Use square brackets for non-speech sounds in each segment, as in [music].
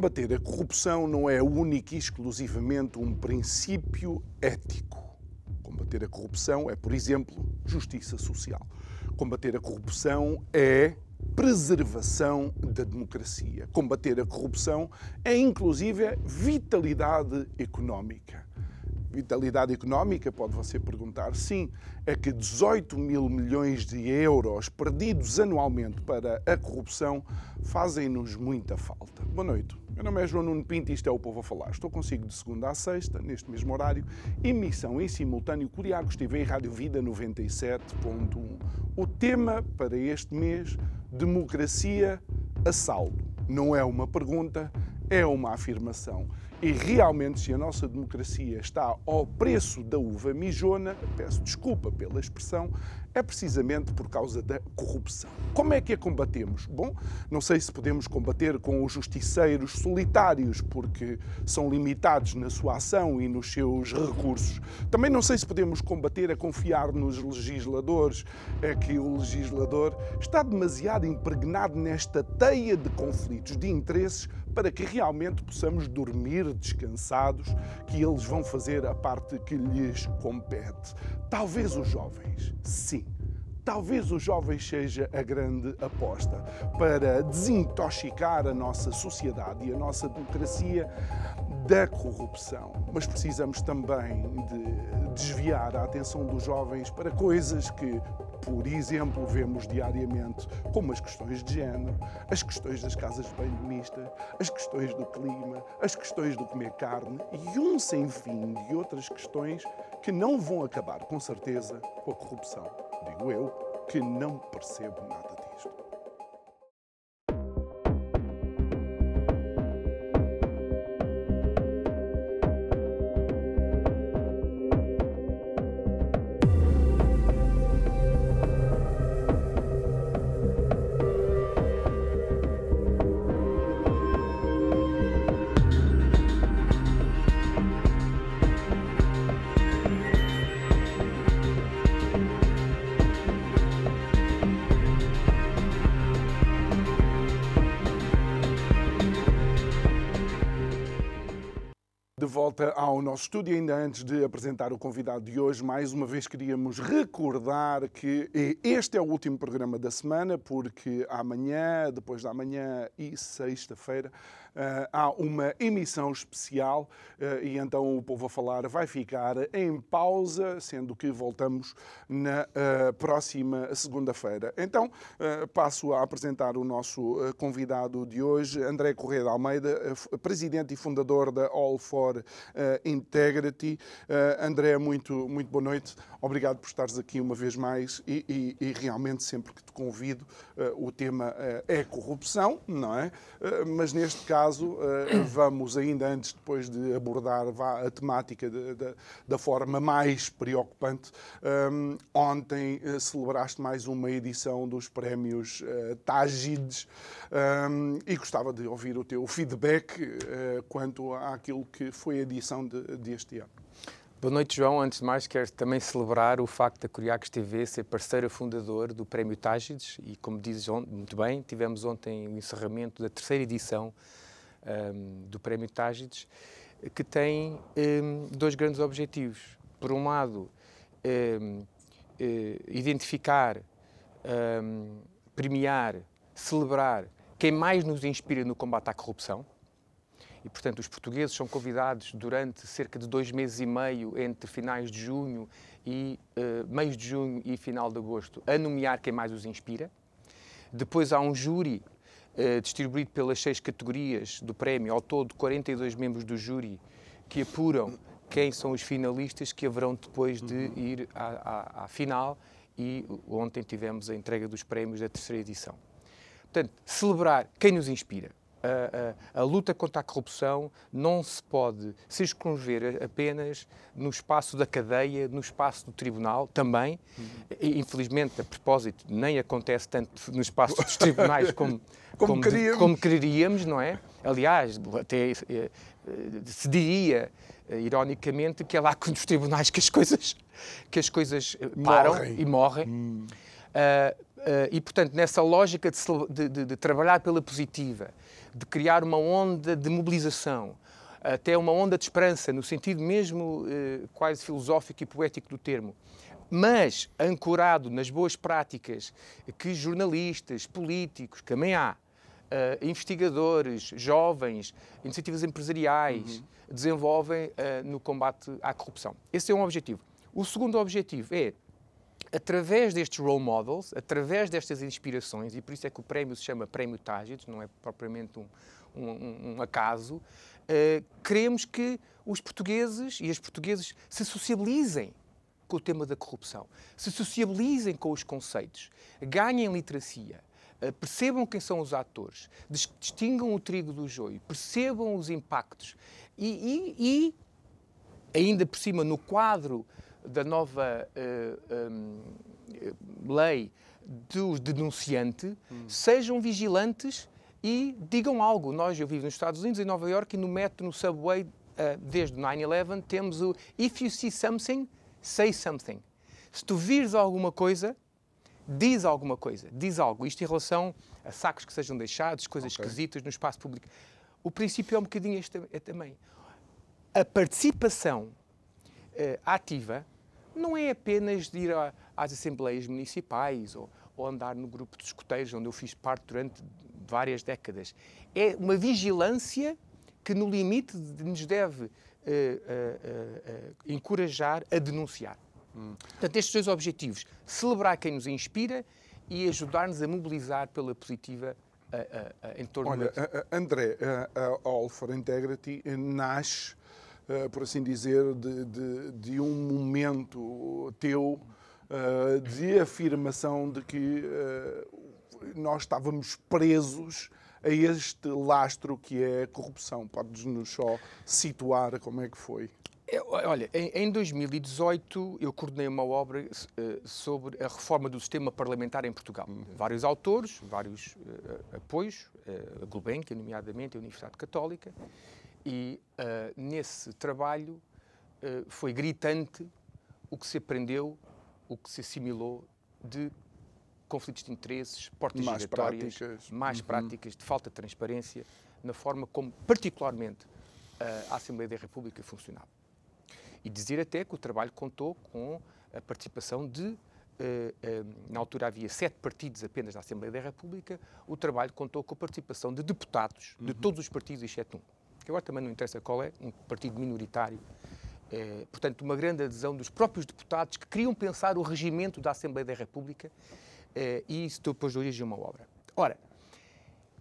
Combater a corrupção não é único e exclusivamente um princípio ético. Combater a corrupção é, por exemplo, justiça social. Combater a corrupção é preservação da democracia. Combater a corrupção é, inclusive, vitalidade económica. Vitalidade económica, pode você perguntar, sim, é que 18 mil milhões de euros perdidos anualmente para a corrupção fazem-nos muita falta. Boa noite. Meu nome é João Nuno Pinto e isto é o Povo a Falar. Estou consigo de segunda a sexta, neste mesmo horário, emissão em simultâneo Curiacos TV e Rádio Vida 97.1. O tema para este mês, democracia a saldo. Não é uma pergunta, é uma afirmação. E realmente, se a nossa democracia está ao preço da uva mijona, peço desculpa pela expressão, é precisamente por causa da corrupção. Como é que a combatemos? Bom, não sei se podemos combater com os justiceiros solitários, porque são limitados na sua ação e nos seus recursos. Também não sei se podemos combater a confiar nos legisladores, é que o legislador está demasiado impregnado nesta teia de conflitos de interesses para que realmente possamos dormir descansados, que eles vão fazer a parte que lhes compete. Talvez os jovens, sim. Talvez os jovens seja a grande aposta para desintoxicar a nossa sociedade e a nossa democracia da corrupção. Mas precisamos também de desviar a atenção dos jovens para coisas que por exemplo, vemos diariamente como as questões de género, as questões das casas de banho mista, as questões do clima, as questões do comer carne e um sem fim de outras questões que não vão acabar, com certeza, com a corrupção. Digo eu, que não percebo nada volta ao nosso estúdio. Ainda antes de apresentar o convidado de hoje, mais uma vez queríamos recordar que este é o último programa da semana, porque amanhã, depois da manhã e sexta-feira há uma emissão especial uh, e então o Povo a Falar vai ficar em pausa, sendo que voltamos na uh, próxima segunda-feira. Então passo a apresentar o nosso convidado de hoje, André Correia de Almeida, presidente e fundador da All for Integrity. André, muito, muito boa noite. Obrigado por estares aqui uma vez mais e, e, e realmente sempre que te convido o tema é corrupção, não é? mas neste caso caso, eh, vamos ainda antes, depois de abordar a temática da forma mais preocupante, ehm, ontem uh, celebraste mais uma edição dos prémios uh, Tágides ehm, e gostava de ouvir o teu feedback quanto àquilo que foi a edição de, deste ano. Boa noite, João. Antes de mais, quero também celebrar o facto da Curiacos TV ser parceira fundador do Prémio Tágides e, como dizes muito bem, tivemos ontem o encerramento da terceira edição um, do Prémio Tágides, que tem um, dois grandes objetivos. Por um lado, um, eh, identificar, premiar, celebrar quem mais nos inspira no combate à corrupção. E, portanto, os portugueses são convidados durante cerca de dois meses e meio, entre finais de junho e uh, meios de junho e final de agosto, a nomear quem mais os inspira. Depois há um júri eh, distribuído pelas seis categorias do prémio, ao todo 42 membros do júri que apuram quem são os finalistas que haverão depois de uhum. ir à, à, à final e ontem tivemos a entrega dos prémios da terceira edição. Portanto, celebrar quem nos inspira. A, a, a, luta contra a corrupção não se pode circunscrever apenas no espaço da cadeia, no espaço do tribunal também. Uhum. Infelizmente, a propósito, nem acontece tanto no espaço dos tribunais como, [laughs] como, como, queríamos. como queríamos, não é? Aliás, até eh, se diria eh, ironicamente que é lá [laughs] nos tribunais que as coisas que as coisas eh, param morrem. e morrem. Hum. Uh, uh, e portanto nessa lógica de, de, de, trabalhar pela positiva, de criar uma onda de mobilização, até uma onda de esperança no sentido mesmo uh, quase filosófico e poético do termo, mas ancorado nas boas práticas que jornalistas, políticos, que também há, uh, investigadores, jovens, iniciativas empresariais uhum. desenvolvem uh, no combate à corrupção. Esse é um objetivo. O segundo objetivo é, através destes role models, através destas inspirações, e por isso é que o prémio se chama Prémio Tágitos, não é propriamente um, um, um acaso, uh, queremos que os portugueses e as portuguesas se sociabilizem com o tema da corrupção, se sociabilizem com os conceitos, ganhem literacia, eh, percebam quem são os atores, distingam o trigo do joio, percebam os impactos e, e, e ainda por cima, no quadro da nova uh, um, lei do denunciante, hum. sejam vigilantes e digam algo. Nós, eu vivo nos Estados Unidos, em Nova York, e no metro, no subway, uh, desde 9-11, temos o If you see something, say something. Se tu vires alguma coisa, diz alguma coisa, diz algo. Isto em relação a sacos que sejam deixados, coisas okay. esquisitas no espaço público. O princípio é um bocadinho este é também. A participação uh, ativa não é apenas de ir a, às assembleias municipais ou, ou, andar no grupo de escuteiros, onde eu fiz parte durante várias décadas. É uma vigilância que, no limite, nos deve uh, uh, encorajar a denunciar. Hum. Portanto, estes dois objetivos: celebrar quem nos inspira e ajudar-nos a mobilizar pela positiva a, a, a, em torno Olha, André, a, All for Integrity nasce, por assim dizer, de, de, de um momento teu eh, de afirmação de que eh, nós estávamos presos a este lastro que é a corrupção. Podes-nos só situar como é que foi? Olha, em, 2018 eu coordenei uma obra sobre a reforma do sistema parlamentar em Portugal. Vários autores, vários apoios, a Gulbenkian, nomeadamente a Universidade Católica, e nesse trabalho foi gritante o que se aprendeu, o que se assimilou de conflitos de interesses, portas mais giratórias, práticas. mais uhum. práticas de falta de transparência, na forma como, particularmente, a Assembleia da República funcionava. E dizer até que o trabalho contou com a participação de Uh, uh, na altura havia sete partidos apenas na Assembleia da República, o trabalho contou com a participação de deputados uhum. de todos os partidos, exceto um, que agora também não interessa qual é, um partido minoritário. Uh, portanto, uma grande adesão dos próprios deputados que queriam pensar o regimento da Assembleia da República e isso depois deu origem a uma obra. Ora,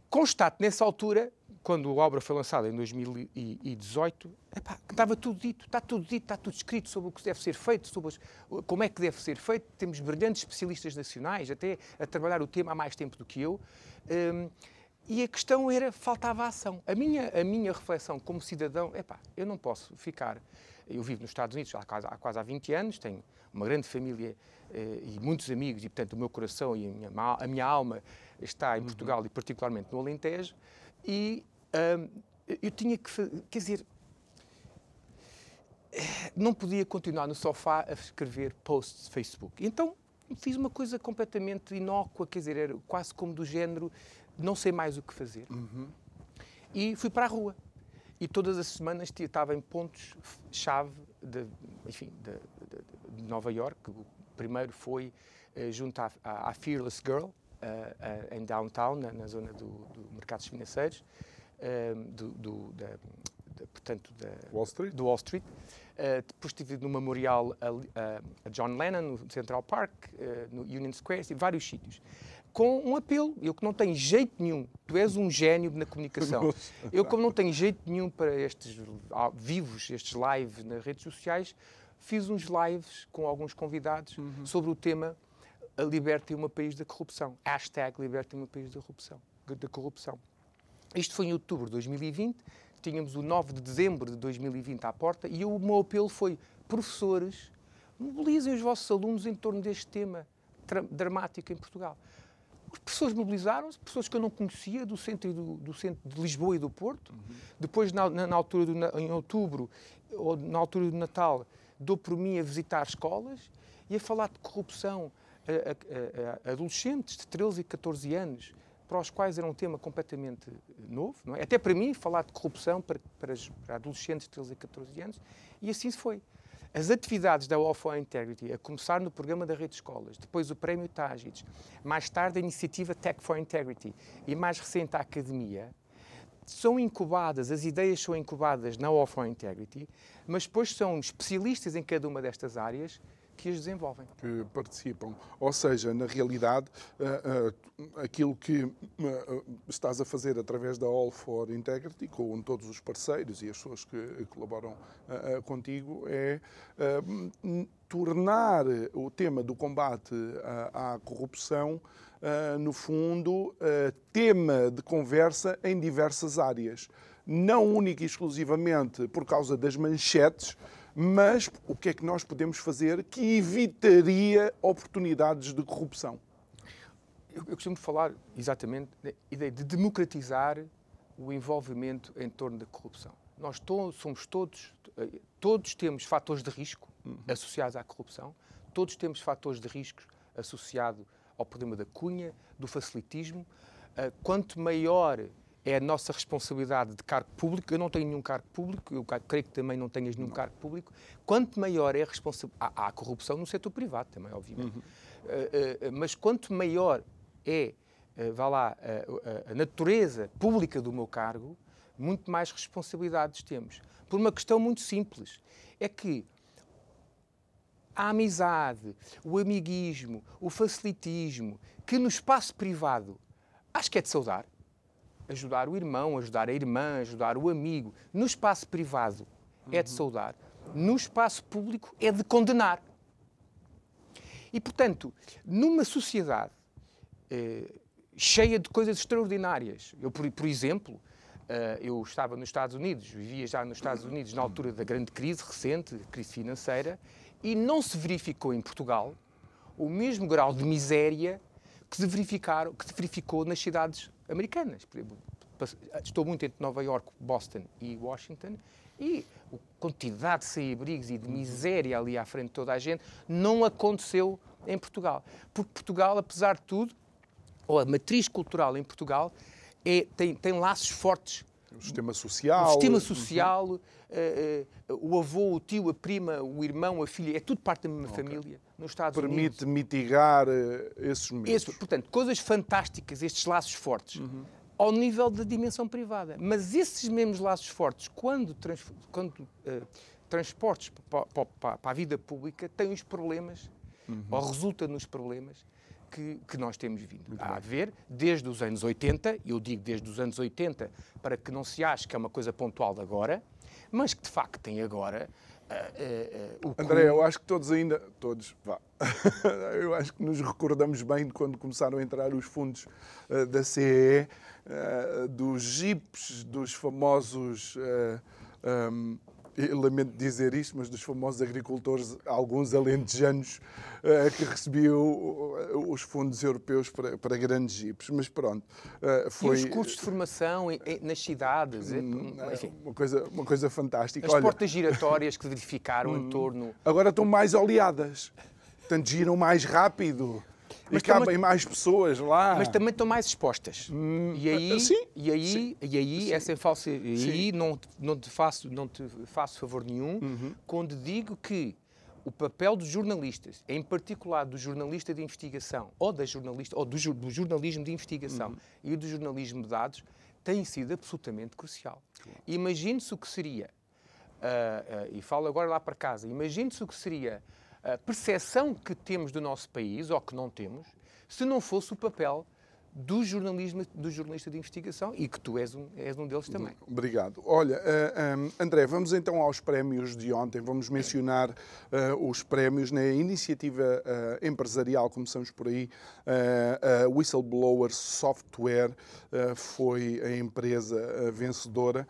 constato nessa altura quando a obra foi lançada em 2018, epá, estava tudo dito, está tudo dito, está tudo escrito sobre o que deve ser feito, sobre como é que deve ser feito. Temos brilhantes especialistas nacionais, até a trabalhar o tema há mais tempo do que eu. Um, e a questão era, faltava ação. A minha, a minha reflexão como cidadão, epá, eu não posso ficar... Eu vivo nos Estados Unidos há quase, há quase há 20 anos, tenho uma grande família eh, e muitos amigos, e portanto o meu coração e a minha, a minha alma está em uhum. Portugal e particularmente no Alentejo e eu tinha que. Quer dizer. Não podia continuar no sofá a escrever posts de Facebook. Então fiz uma coisa completamente inócua, quer dizer, era quase como do género não sei mais o que fazer. Uhum. E fui para a rua. E todas as semanas estava em pontos-chave de, enfim, de, de, de, Nova York. O primeiro foi uh, junto à, à, Fearless Girl, uh, uh, em downtown, na, na zona do, do mercados financeiros do, do da, da, portanto, da, Wall Street. do Wall Street. Uh, depois estive no memorial a, a, John Lennon, no Central Park, uh, no Union Square, vários sítios. Com um apelo, eu que não tenho jeito nenhum, tu és um gênio na comunicação, eu como não tenho jeito nenhum para estes vivos, estes lives nas redes sociais, fiz uns lives com alguns convidados uhum. sobre o tema Libertem o meu país da corrupção. Hashtag Libertem o meu país da corrupção. Da corrupção. Isto foi em outubro de 2020, tínhamos o 9 de dezembro de 2020 à porta e o meu apelo foi: professores, mobilizem os vossos alunos em torno deste tema dramático em Portugal. As pessoas mobilizaram-se, pessoas que eu não conhecia, do centro, do, do centro de Lisboa e do Porto. Uhum. Depois, na, na, altura do, em outubro, ou na altura do Natal, dou por mim a visitar escolas e a falar de corrupção a, a, a adolescentes de 13 e 14 anos, para os quais era um tema completamente novo, não é? Até para mim, falar de corrupção para, para, para adolescentes de 13 e 14 anos, e assim se foi. As atividades da for Integrity, a começar no programa da Rede de Escolas, depois o Prémio Tágides, mais tarde a iniciativa Tech for Integrity e mais recente a Academia, são incubadas, as ideias são incubadas na for Integrity, mas depois são especialistas em cada uma destas áreas que as desenvolvem. Que participam. Ou seja, na realidade, uh, uh, aquilo que uh, estás a fazer através da All for Integrity, com todos os parceiros e as pessoas que colaboram contigo, é tornar o tema do combate à corrupção, no fundo, tema de conversa em diversas áreas. Não única e exclusivamente por causa das manchetes, mas o que é que nós podemos fazer que evitaria oportunidades de corrupção? Eu, eu costumo falar exatamente da ideia de democratizar o envolvimento em torno da corrupção. Nós to somos todos, eh, todos temos fatores de risco uhum. associados à corrupção, todos temos fatores de risco associados ao problema da cunha, do facilitismo. Uh, quanto maior é a nossa responsabilidade de cargo público. Eu não tenho nenhum cargo público, eu creio que também não tenhas nenhum cargo público. Quanto maior é a responsabilidade. Há, há, corrupção no setor privado também, obviamente. Uhum. Uh, uh, mas quanto maior é, uh, vá lá, a natureza pública do meu cargo, muito mais responsabilidades temos. Por uma questão muito simples: é que a amizade, o amiguismo, o facilitismo, que no espaço privado acho que é de saudar ajudar o irmão, ajudar a irmã, ajudar o amigo. No espaço privado é de saudar, no espaço público é de condenar. E, portanto, numa sociedade eh, cheia de coisas extraordinárias, eu, por, por exemplo, eh, eu estava nos Estados Unidos, vivia já nos Estados Unidos na altura da grande crise recente, crise financeira, e não se verificou em Portugal o mesmo grau de miséria que se, verificaram, que se verificou nas cidades americanas. Estou muito entre Nova York, Boston e Washington e a quantidade de sem-abrigos e de miséria ali à frente de toda a gente não aconteceu em Portugal. Porque Portugal, apesar de tudo, ou a matriz cultural em Portugal, é, tem, tem laços fortes o sistema social. O sistema social, uh, uh, o avô, o tio, a prima, o irmão, a filha, é tudo parte da mesma okay. família nos Estados Permite Unidos. Permite mitigar uh, esses momentos. Esse, portanto, coisas fantásticas, estes laços fortes, uhum. ao nível da dimensão privada. Mas esses mesmos laços fortes, quando, trans, quando transportes para, para, para, a vida pública, têm os problemas, uhum. ou resulta nos problemas que, que nós temos vindo Muito a bem. ver desde os anos 80, eu digo desde os anos 80 para que não se ache que é uma coisa pontual de agora, mas que de facto tem agora Uh, uh, uh, André, eu acho que todos ainda, todos, vá, [laughs] eu acho que nos recordamos bem de quando começaram a entrar os fundos da CEE, dos jipes, dos famosos um, lamento dizer isto, mas dos famosos agricultores, alguns alentejanos uh, que recebiam uh, os fundos europeus para, para grandes jipes. Mas pronto, uh, foi... E os cursos de formação em, nas cidades, hum, enfim. Uma coisa, uma coisa fantástica. As Olha, portas giratórias que [laughs] verificaram em hum, torno... Agora estão mais oleadas, portanto giram mais rápido. Mas e cabem também, mais pessoas lá. Mas também estão mais expostas. Hum, e aí, sim, e aí, sim, e aí sim. essa falsa. E aí não, não, te faço, não te faço favor nenhum uhum. quando digo que o papel dos jornalistas, em particular do jornalista de investigação, ou da jornalista, ou do, do jornalismo de investigação uhum. e do jornalismo de dados, tem sido absolutamente crucial. Claro. Imagine-se o que seria, uh, uh, e falo agora lá para casa, imagine-se o que seria a percepção que temos do nosso país, ou que não temos, se não fosse o papel do jornalismo, do jornalista de investigação e que tu és um, és um deles também. Obrigado. Olha, uh, eh, um, André, vamos então aos prémios de ontem. Vamos mencionar uh, os prémios na iniciativa uh, empresarial, começamos por aí. a Whistleblower Software foi a empresa vencedora.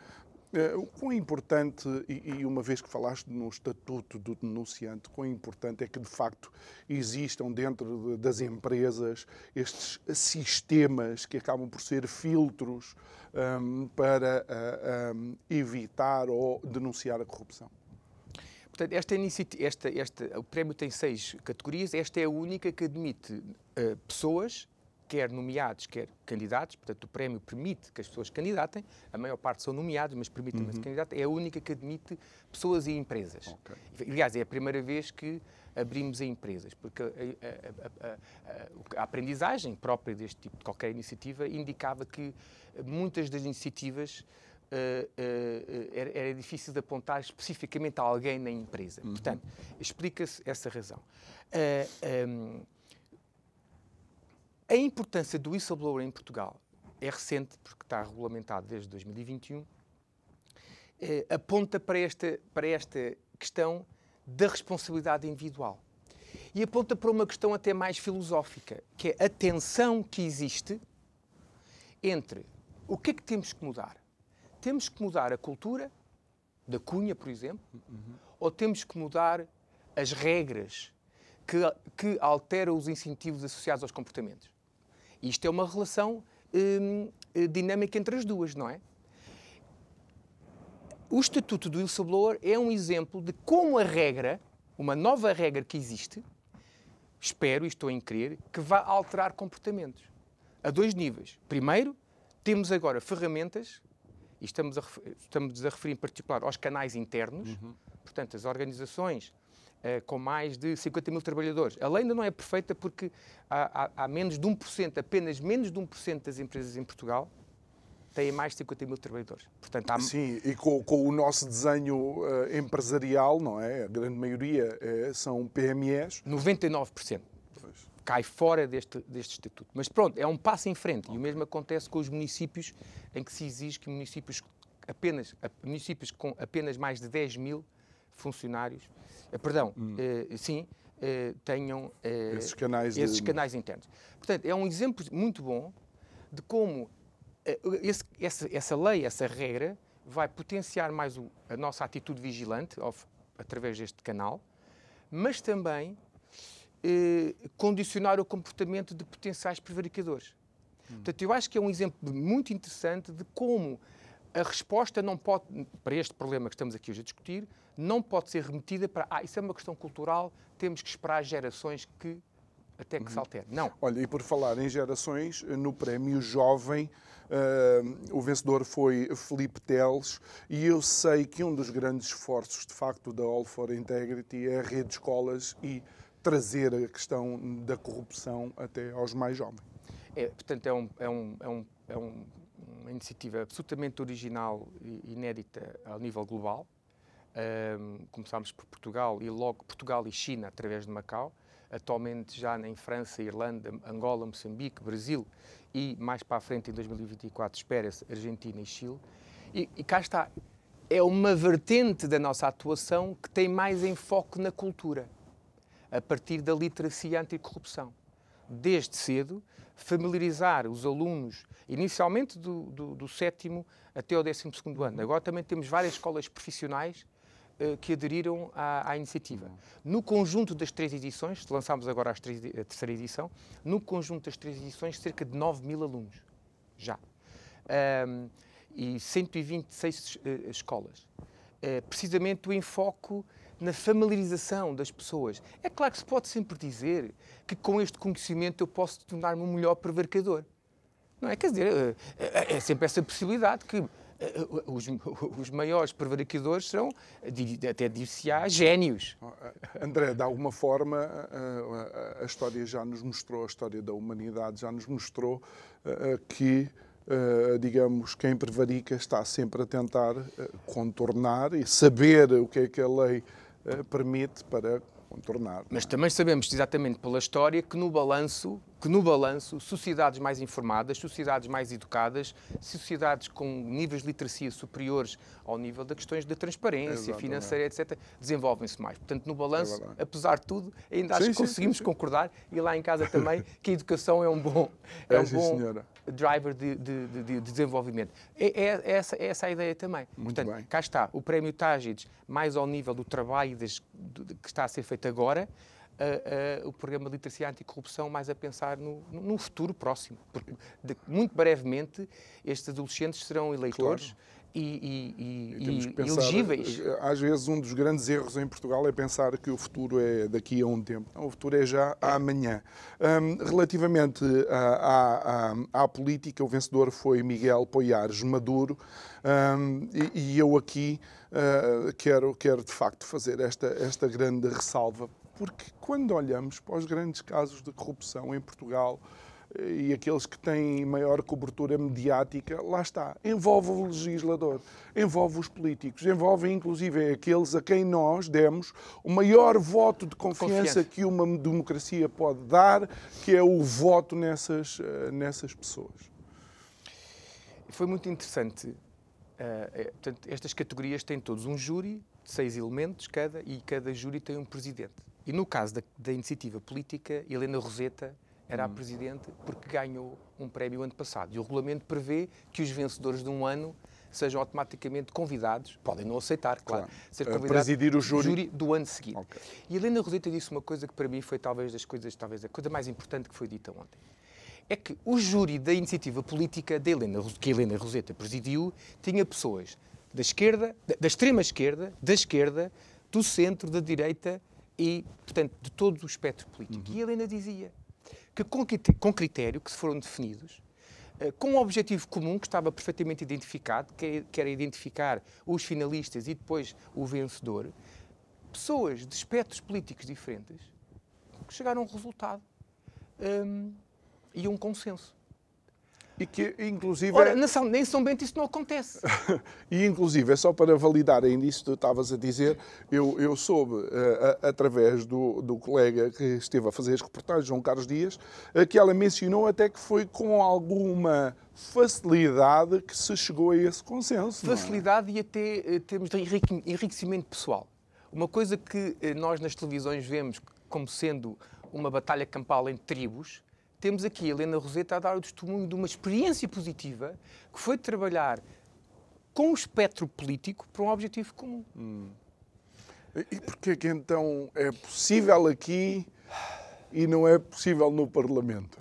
Eh, o quão importante, e uma vez que falaste no estatuto do denunciante, quão importante é que de facto existam dentro das empresas estes sistemas que acabam por ser filtros um, para uh, um, evitar ou denunciar a corrupção? Portanto, esta iniciativa, esta, esta, o prémio tem seis categorias, esta é a única que admite uh, pessoas quer nomeados, quer candidatos, portanto o prémio permite que as pessoas candidatem, a maior parte são nomeados, mas permite também uhum. se candidatar, é a única que admite pessoas e empresas. Okay. Aliás, é a primeira vez que abrimos a empresas, porque a, a, a, a, aprendizagem própria deste tipo de qualquer iniciativa indicava que muitas das iniciativas uh, uh, era, era, difícil de apontar especificamente a alguém na empresa. Uhum. Portanto, explica-se essa razão. Uh, um, a importância do whistleblower em Portugal é recente, porque está regulamentado desde 2021, eh, aponta para esta, para esta questão da responsabilidade individual. E aponta para uma questão até mais filosófica, que é a tensão que existe entre o que é que temos que mudar. Temos que mudar a cultura da cunha, por exemplo, uhum. ou temos que mudar as regras que, que alteram os incentivos associados aos comportamentos. Isto é uma relação hum, eh, dinâmica entre as duas, não é? O Estatuto do Whistleblower é um exemplo de como a regra, uma nova regra que existe, espero e estou em crer, que vai alterar comportamentos. A dois níveis. Primeiro, temos agora ferramentas, e estamos a, estamos a referir em particular aos canais internos, uhum. portanto, as organizações com mais de 50 mil trabalhadores. A lei ainda não é perfeita porque há, há, há menos de 1%, apenas menos de 1% das empresas em Portugal têm mais de 50 mil trabalhadores. Portanto, há... Sim, e com, com o nosso desenho uh, empresarial, não é? A grande maioria é, são PMEs. 99%. Pois. Cai fora deste, deste estatuto. Mas pronto, é um passo em frente. Okay. E o mesmo acontece com os municípios, em que se exige que municípios, apenas, municípios com apenas mais de 10 mil funcionários eh, perdão, hum. Eh, sim, eh, tenham esses, canais, esses de... canais internos. Portanto, é um exemplo muito bom de como esse, essa, essa lei, essa regra, vai potenciar mais o, a nossa atitude vigilante of, através deste canal, mas também eh, condicionar o comportamento de potenciais prevaricadores. Hum. Portanto, eu acho que é um exemplo muito interessante de como a resposta não pode, para este problema que estamos aqui hoje a discutir, não pode ser remetida para, ah, isso é uma questão cultural, temos que esperar gerações que até que uhum. se altere. Não. Olha, e por falar em gerações, no prémio Jovem, uh, o vencedor foi Felipe Teles, e eu sei que um dos grandes esforços, de facto, da All for Integrity é a rede de escolas e trazer a questão da corrupção até aos mais jovens. É, portanto, é um, é um, é um, é um uma iniciativa absolutamente original e inédita ao nível global. Um, começámos por Portugal e logo Portugal e China através de Macau. Atualmente já em França, Irlanda, Angola, Moçambique, Brasil e mais para a frente em 2024 espera-se Argentina e Chile. E, e cá está, é uma vertente da nossa atuação que tem mais enfoque na cultura, a partir da literacia anticorrupção. Desde cedo, familiarizar os alunos, inicialmente do, do, do sétimo até o décimo segundo ano. Agora também temos várias escolas profissionais uh, que aderiram à, à iniciativa. Uhum. No conjunto das três edições, lançámos agora três, a terceira edição, no conjunto das três edições, cerca de 9 mil alunos, já. Um, e 126 uh, eh, escolas. Uh, precisamente o enfoque na familiarização das pessoas. É claro que se pode sempre dizer que com este conhecimento eu posso tornar-me um melhor prevaricador. Não é? Quer dizer, é, é, é sempre essa possibilidade que os, [laughs] os maiores prevaricadores serão, até dir-se-á, génios. André, de alguma forma, a, história já nos mostrou, a história da humanidade já nos mostrou que, digamos, quem prevarica está sempre a tentar contornar e saber o que é que a lei permite para contornar. Mas também sabemos exatamente pela história que no balanço que no balanço, sociedades mais informadas, sociedades mais educadas, sociedades com níveis de literacia superiores ao nível das questões da transparência Exatamente. financeira, etc., desenvolvem-se mais. Portanto, no balanço, É apesar de tudo, ainda acho Sim, que sim, conseguimos sim, concordar, e lá em casa também, [laughs] que a educação é um bom, é É, um sim, bom senhora. Driver de, de- de- de desenvolvimento. É, é- é essa, é essa a ideia também. Muito Portanto, bem. cá está, o prémio Tágides, mais ao nível do trabalho das- de- que está a ser feito agora, ah, ah, o programa de literacia anticorrupção mais a pensar no, no futuro próximo. Porque muito brevemente estes adolescentes serão eleitores e, e- e- E e pensar, elegíveis. eh, Às vezes, um dos grandes erros em Portugal é pensar que o futuro é daqui a um tempo. Não, o futuro é já amanhã. Hum, relativamente à, à- à- à política, o vencedor foi Miguel Poiares Maduro. Hum, e, eu aqui ah, quero, quero, de facto, fazer esta, esta grande ressalva. Porque quando olhamos para os grandes casos de corrupção em Portugal, e aqueles que têm maior cobertura mediática, lá está, envolve o legislador, envolve os políticos, envolve inclusive aqueles a quem nós demos o maior voto de confiança, Confiança. que uma democracia pode dar, que é o voto nessas, eh, nessas pessoas. Foi muito interessante. eh, eh, portanto, estas categorias têm todos um júri seis elementos cada e cada júri tem um presidente. E no caso da, da iniciativa política, Helena Roseta era a presidente porque ganhou um prémio ano passado. E o regulamento prevê que os vencedores de um ano sejam automaticamente convidados, podem não aceitar, claro, Claro. ser convidados presidir o júri. do ano seguinte. Ok. E Helena Roseta disse uma coisa que para mim foi talvez das coisas, talvez a coisa mais importante que foi dita ontem. É que o júri da iniciativa política de Helena, que Helena Roseta presidiu tinha pessoas da esquerda, da, extrema esquerda, da esquerda, do centro, da direita e, portanto, de todo o espectro político. E Helena dizia que com, critério que se foram definidos, eh, com um objetivo comum que estava perfeitamente identificado, que é- que era identificar os finalistas e depois o vencedor, pessoas de espectros políticos diferentes chegaram a um resultado hum, e a um consenso. E que, inclusive, Ora, na São, em São Bento isso não acontece. [laughs] E, inclusive, é só para validar ainda isso que tu estavas a dizer, eu, eu soube, eh, a- através do, do colega que esteve a fazer as reportagens, João Carlos Dias, eh, que ela mencionou até que foi com alguma facilidade que se chegou a esse consenso. é? Facilidade e até eh, termos de enrique- enriquecimento pessoal. Uma coisa que nós nas televisões vemos como sendo uma batalha campal entre tribos, temos aqui a Helena Roseta a dar o testemunho de uma experiência positiva que foi trabalhar com o espectro político para um objetivo comum. E porquê que então é possível aqui e não é possível no Parlamento?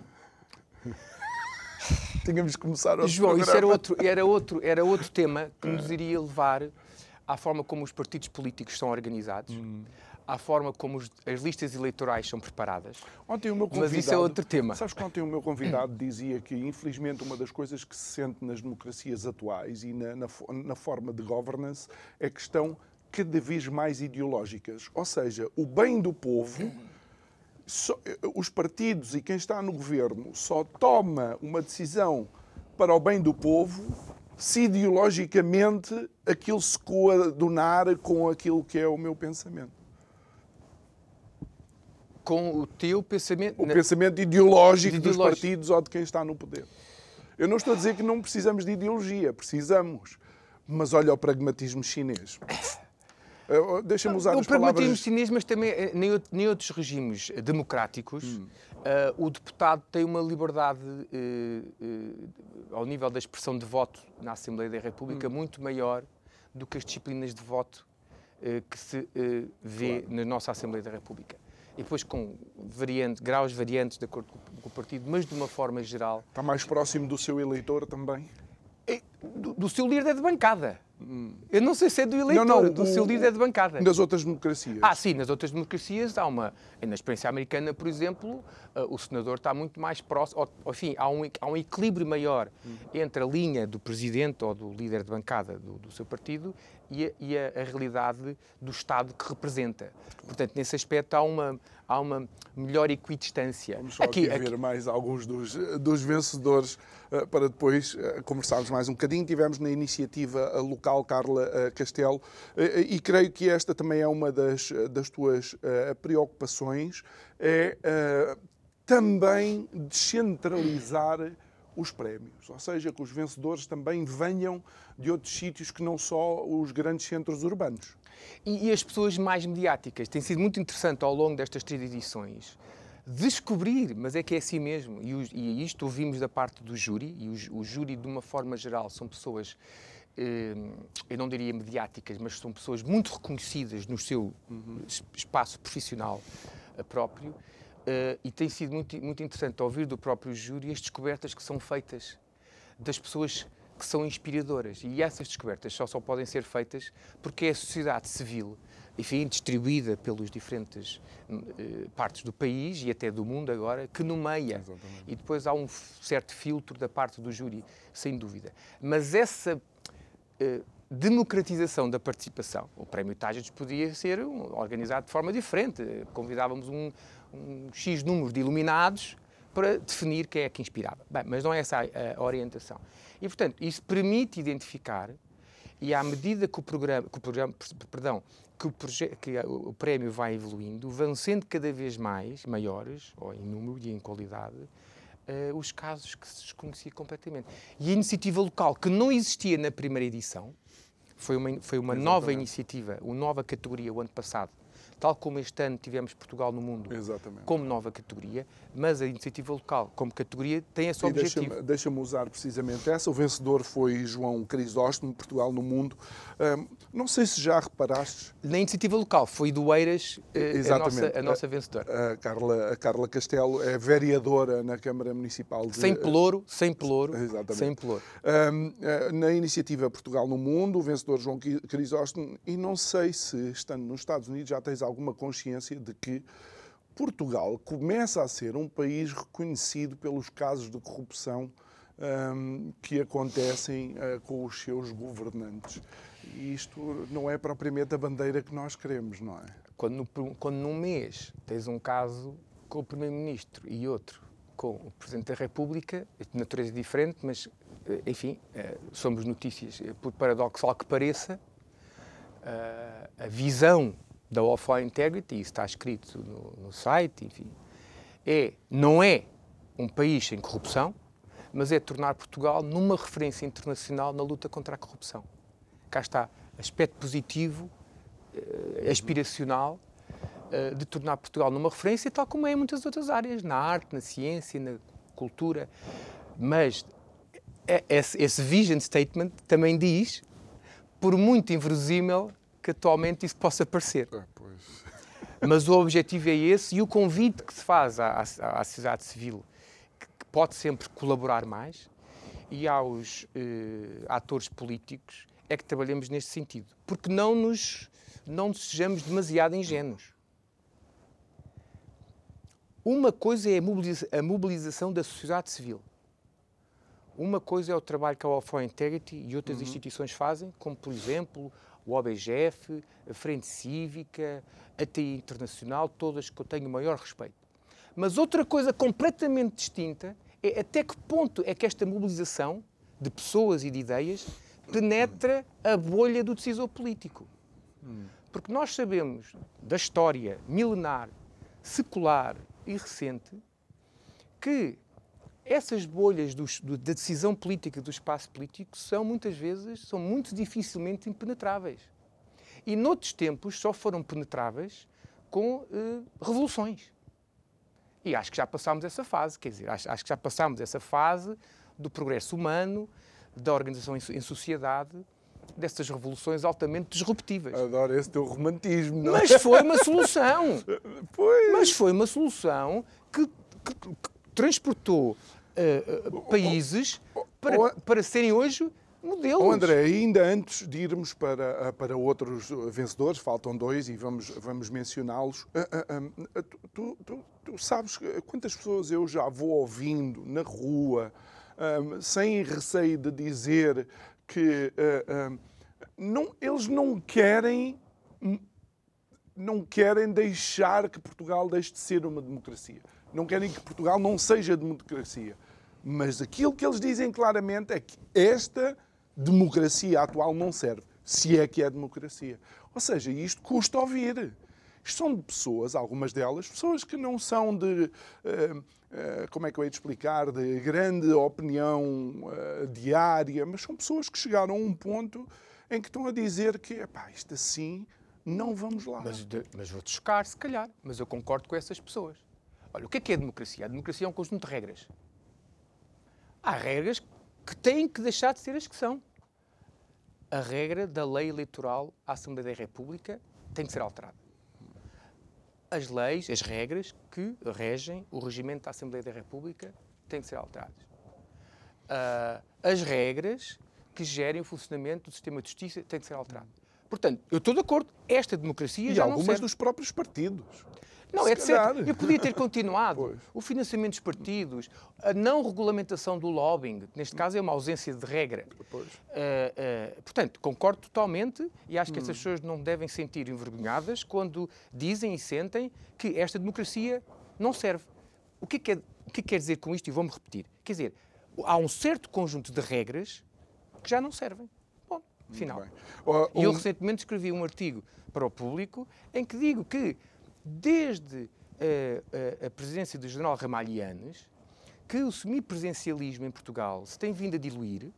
[laughs] Tínhamos que começar outro João, isso era outro, era, outro, era outro tema que nos iria levar à forma como os partidos políticos são organizados, à forma como os- as listas eleitorais são preparadas. Ontem o meu convidado, Mas isso é outro tema. Sabes que ontem o meu convidado dizia que, infelizmente, uma das coisas que se sente nas democracias atuais e na, na na forma de governance é que estão cada vez mais ideológicas. Ou seja, o bem do povo, só- os partidos e quem está no governo só toma uma decisão para o bem do povo se ideologicamente aquilo se coadunar com aquilo que é o meu pensamento. Com o teu pensamento. o na- pensamento ideológico, dos Ideológico. partidos ou de quem está no poder. Eu não estou a dizer que não precisamos de ideologia, precisamos. Mas olha o pragmatismo chinês. [coughs] Deixa-me usar o as pragmatismo palavras... chinês, mas também eh, nem outros regimes eh, democráticos, Hum. eh, o deputado tem uma liberdade eh, ao nível da expressão de voto na Assembleia da Hum. República muito maior do que as disciplinas de voto que se vê na nossa Assembleia da República. E depois com variante, graus variantes de acordo com, o partido, mas de uma forma geral, Está mais próximo do seu eleitor também? é do, do seu líder de bancada. Eu não sei se é do eleitor, do o- seu líder de bancada. Das outras democracias. Ah, sim, nas outras democracias há uma. Na experiência americana, por exemplo, ah, o senador está muito mais próximo. ou, Enfim, há um, há um equilíbrio maior entre a linha do presidente ou do líder de bancada do, do seu partido e, a, e a- a realidade do Estado que representa. Portanto, nesse aspecto há uma, há uma melhor equidistância. Vamos só aqui, ver mais alguns dos, dos vencedores eh, para depois eh, conversarmos mais um bocadinho. Tivemos na iniciativa local Carla eh, Castelo e creio que esta também é uma das, das tuas preocupações, é também descentralizar os prémios, ou seja, que os vencedores também venham de outros sítios que não só os grandes centros urbanos. E, e as pessoas mais mediáticas. Tem sido muito interessante ao longo destas três edições descobrir, mas é que é assim mesmo, e, e isto ouvimos da parte do júri, e o, o júri, de uma forma geral, são pessoas eh, eu não diria mediáticas, mas são pessoas muito reconhecidas no seu uhum. espaço profissional eh, próprio. Uh, e tem sido muito, muito interessante ouvir do próprio júri as descobertas que são feitas das pessoas que são inspiradoras. E essas descobertas só, só podem ser feitas porque é a sociedade civil, enfim, distribuída pelos diferentes uh, partes do país e até do mundo agora, que nomeia. Exatamente. E depois há um certo filtro da parte do júri, sem dúvida. Mas essa uh, democratização da participação, o Prémio Tages podia ser organizado de forma diferente. Convidávamos um um X número de iluminados para definir quem é que inspirava. Bem, mas não é essa a, a orientação. E, portanto, isso permite identificar, e à medida que o programa, que o programa perdão, que o, que o prémio vai evoluindo, vão sendo cada vez mais maiores, ou em número e em qualidade, uh, os casos que se desconhecia completamente. E a iniciativa local, que não existia na primeira edição, foi uma, foi uma nova iniciativa, uma nova categoria o ano passado, tal como este ano tivemos Portugal no mundo Exatamente. como nova categoria, mas a iniciativa local como categoria tem esse e objetivo. Deixa-me deixa usar precisamente essa. O vencedor foi João Crisóstomo, Portugal no mundo. Um, não sei se já reparaste. Na iniciativa local foi do Eiras uh, a, nossa, a nossa vencedora. A, Carla, a Carla Castelo é vereadora na Câmara Municipal de... Sem pelouro, sem pelouro. Exatamente. Sem pelouro. Um, eh, na iniciativa Portugal no mundo, o vencedor João Crisóstomo, e não sei se estando nos Estados Unidos já tens alguma consciência de que Portugal começa a ser um país reconhecido pelos casos de corrupção um, que acontecem uh, com os seus governantes. E isto não é propriamente a bandeira que nós queremos, não é? Quando, no, quando num mês tens um caso com o Primeiro-Ministro e outro com o Presidente da República, de natureza diferente, mas, eh, enfim, uh, somos notícias, por paradoxal que pareça, a visão da Offline Integrity, está escrito no, no site, enfim, é, não é um país sem corrupção, mas é tornar Portugal numa referência internacional na luta contra a corrupção. Cá está, aspecto positivo, eh, aspiracional, eh, de tornar Portugal numa referência, tal como é em muitas outras áreas, na arte, na ciência, na cultura. Mas esse, esse vision statement também diz, por muito inverosímil que atualmente isso possa parecer. Ah, [laughs] Mas o objetivo é esse e o convite que se faz à, à, à sociedade civil, que, pode sempre colaborar mais, e aos eh, atores políticos, é que trabalhemos neste sentido. Porque não nos não sejamos demasiado ingênuos. Uma coisa é a, mobiliza a mobilização da sociedade civil. Uma coisa é o trabalho que a All Integrity e outras uhum. instituições fazem, como, por exemplo, o OBGF, a Frente Cívica, a TI Internacional, todas que eu tenho o maior respeito. Mas outra coisa completamente distinta é até que ponto é que esta mobilização de pessoas e de ideias penetra a bolha do decisor político. Porque nós sabemos da história milenar, secular e recente que essas bolhas do, do, da decisão política do espaço político são muitas vezes, são muito dificilmente impenetráveis. E noutros tempos só foram penetráveis com eh, revoluções. E acho que já passámos essa fase, quer dizer, acho, acho, que já passámos essa fase do progresso humano, da organização em, em sociedade, dessas revoluções altamente disruptivas. Adoro esse teu romantismo, não é? Mas foi uma solução. [laughs] pois. Mas foi uma solução que, que, que transportou uh, países para, para serem hoje modelos. Oh, André, ainda antes de irmos para, para outros vencedores, faltam dois e vamos, vamos mencioná-los. Tu, tu, tu, sabes quantas pessoas eu já vou ouvindo na rua, sem receio de dizer que não, eles não querem não querem deixar que Portugal deixe de ser uma democracia. Não querem que Portugal não seja democracia. Mas aquilo que eles dizem claramente é que esta democracia atual não serve, se é que é democracia. Ou seja, isto custa ouvir. Isto são de pessoas, algumas delas, pessoas que não são de uh, como é que eu hei de explicar, de grande opinião diária, mas são pessoas que chegaram a um ponto em que estão a dizer que, epá, isto assim, não vamos lá. Mas, mas vou-te chocar, se calhar, mas eu concordo com essas pessoas. Olha, o que é que é a democracia? A democracia é um conjunto de regras. Há regras que têm que deixar de ser as que são. A regra da lei eleitoral à Assembleia da República tem que ser alterada. As leis, as regras que regem o regimento da Assembleia da República têm que ser alteradas. Uh, as regras que gerem o funcionamento do sistema de justiça têm que ser alteradas. Portanto, eu estou de acordo, esta democracia e já algumas dos próprios partidos. Não, Se certo. calhar. Eu podia ter continuado. Pois. O financiamento dos partidos, a não regulamentação do lobbying, que neste caso é uma ausência de regra. Uh, uh, portanto, concordo totalmente e acho que essas pessoas não devem sentir envergonhadas quando dizem e sentem que esta democracia não serve. O que, é que é- o que é que quer dizer com isto? E vou-me repetir. Quer dizer, há um certo conjunto de regras que já não servem. Bom, final. Ó, E eu um- recentemente escrevi um artigo para o público em que digo que, desde eh, a, a presidência do general Ramalhianes, que o semipresencialismo em Portugal se tem vindo a diluir.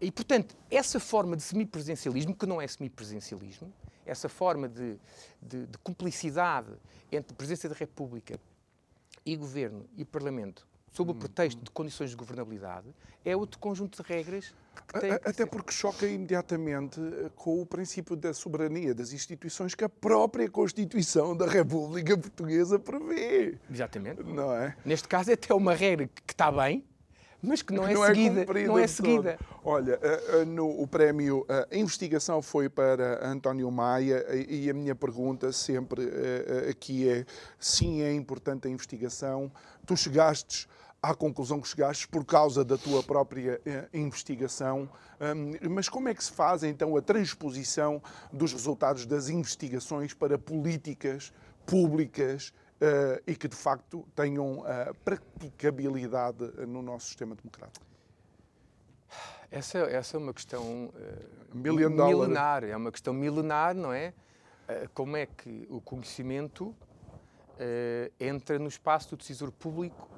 E, portanto, essa forma de semipresencialismo, que não é semipresencialismo, essa forma de, de, de cumplicidade entre presidência da República e governo e parlamento, sob o pretexto de condições de governabilidade, é outro conjunto de regras que tem A- que Até ser- porque choca imediatamente eh, com o princípio da soberania das instituições que a própria Constituição da República Portuguesa prevê. Exatamente. Não é? Neste caso é até uma regra que que está bem, mas que não, é, seguida. cumprida não é seguida. todo. Olha, eh, eh, no, o prémio eh, investigação foi para António Maia e, e a minha pergunta sempre aqui é: sim, é importante a investigação. Tu chegastes à conclusão que chegastes por causa da tua própria eh, investigação, Hum, mas como é que se faz então a transposição dos resultados das investigações para políticas públicas eh, e que de facto tenham eh, praticabilidade no nosso sistema democrático? Essa, essa é uma questão dollar. milenar. É uma questão milenar, não é? Eh, como é que o conhecimento entra no espaço do decisor público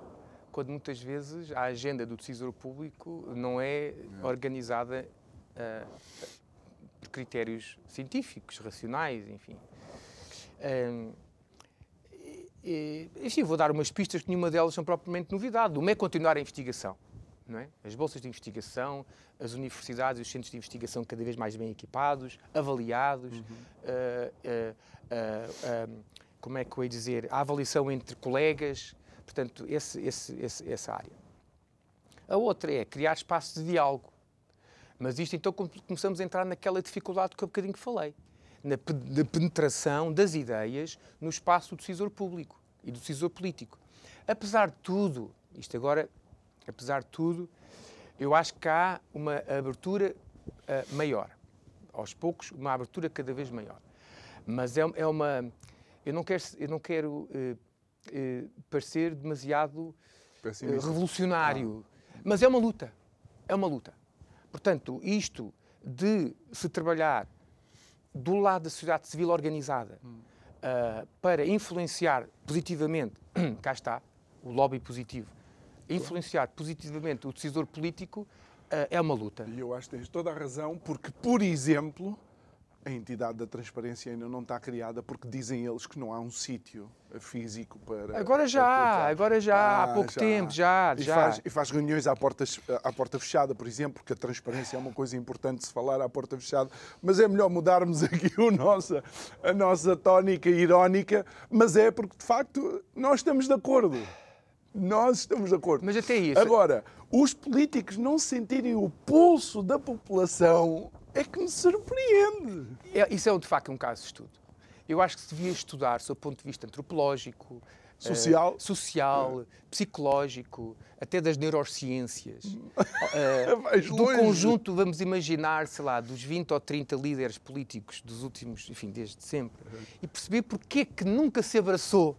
quando muitas vezes a agenda do decisor público não é organizada eh, por critérios científicos, racionais, enfim. Hum, e- enfim, vou dar umas pistas que nenhuma delas são propriamente novidade. Uma é continuar a investigação. Não é? As bolsas de investigação, as universidades e os centros de investigação cada vez mais bem equipados, avaliados. ah, ah, ah, ah, como é que eu ia dizer? A avaliação entre colegas. Portanto, esse- esse- esse- essa área. A outra é criar espaços de diálogo. Mas isto então come- começamos a entrar naquela dificuldade que eu há bocadinho falei, na, pe- na penetração das ideias no espaço do decisor público e do decisor político. Apesar de tudo, isto agora, apesar de tudo, eu acho que há uma abertura ah, maior. Aos poucos, uma abertura cada vez maior. Mas é, é uma. Eu não quero, eu não quero eh, eh, parecer demasiado eh, revolucionário. Mas é uma luta. É uma luta. Portanto, isto de se trabalhar do lado da sociedade civil organizada ah, para influenciar positivamente, [clears throat] cá está, o lobby positivo, influenciar positivamente o decisor político ah, é uma luta. E eu acho que tens toda a razão, porque, por exemplo, a entidade da transparência ainda não está criada porque dizem eles que não há um sítio físico para. Agora já para agora já há, há pouco tempo, já, e já. Faz, e faz reuniões à porta, à porta fechada, por exemplo, porque a transparência é uma coisa importante de se falar à porta fechada. Mas é melhor mudarmos [laughs] aqui o nossa, a nossa tónica irónica, mas é porque, de facto, nós estamos de acordo. Nós estamos de acordo. Mas até isso- Agora, os políticos não sentirem o pulso da população é que me surpreende. É- isso é de facto um caso de estudo. Eu acho que se devia estudar, sob o ponto de vista antropológico, eh, Social. social, psicológico, até das neurociências. [laughs] Vais do conjunto, vamos imaginar, sei lá, dos 20 ou 30 líderes políticos dos últimos, enfim, desde sempre, e perceber porque é que nunca se abraçou.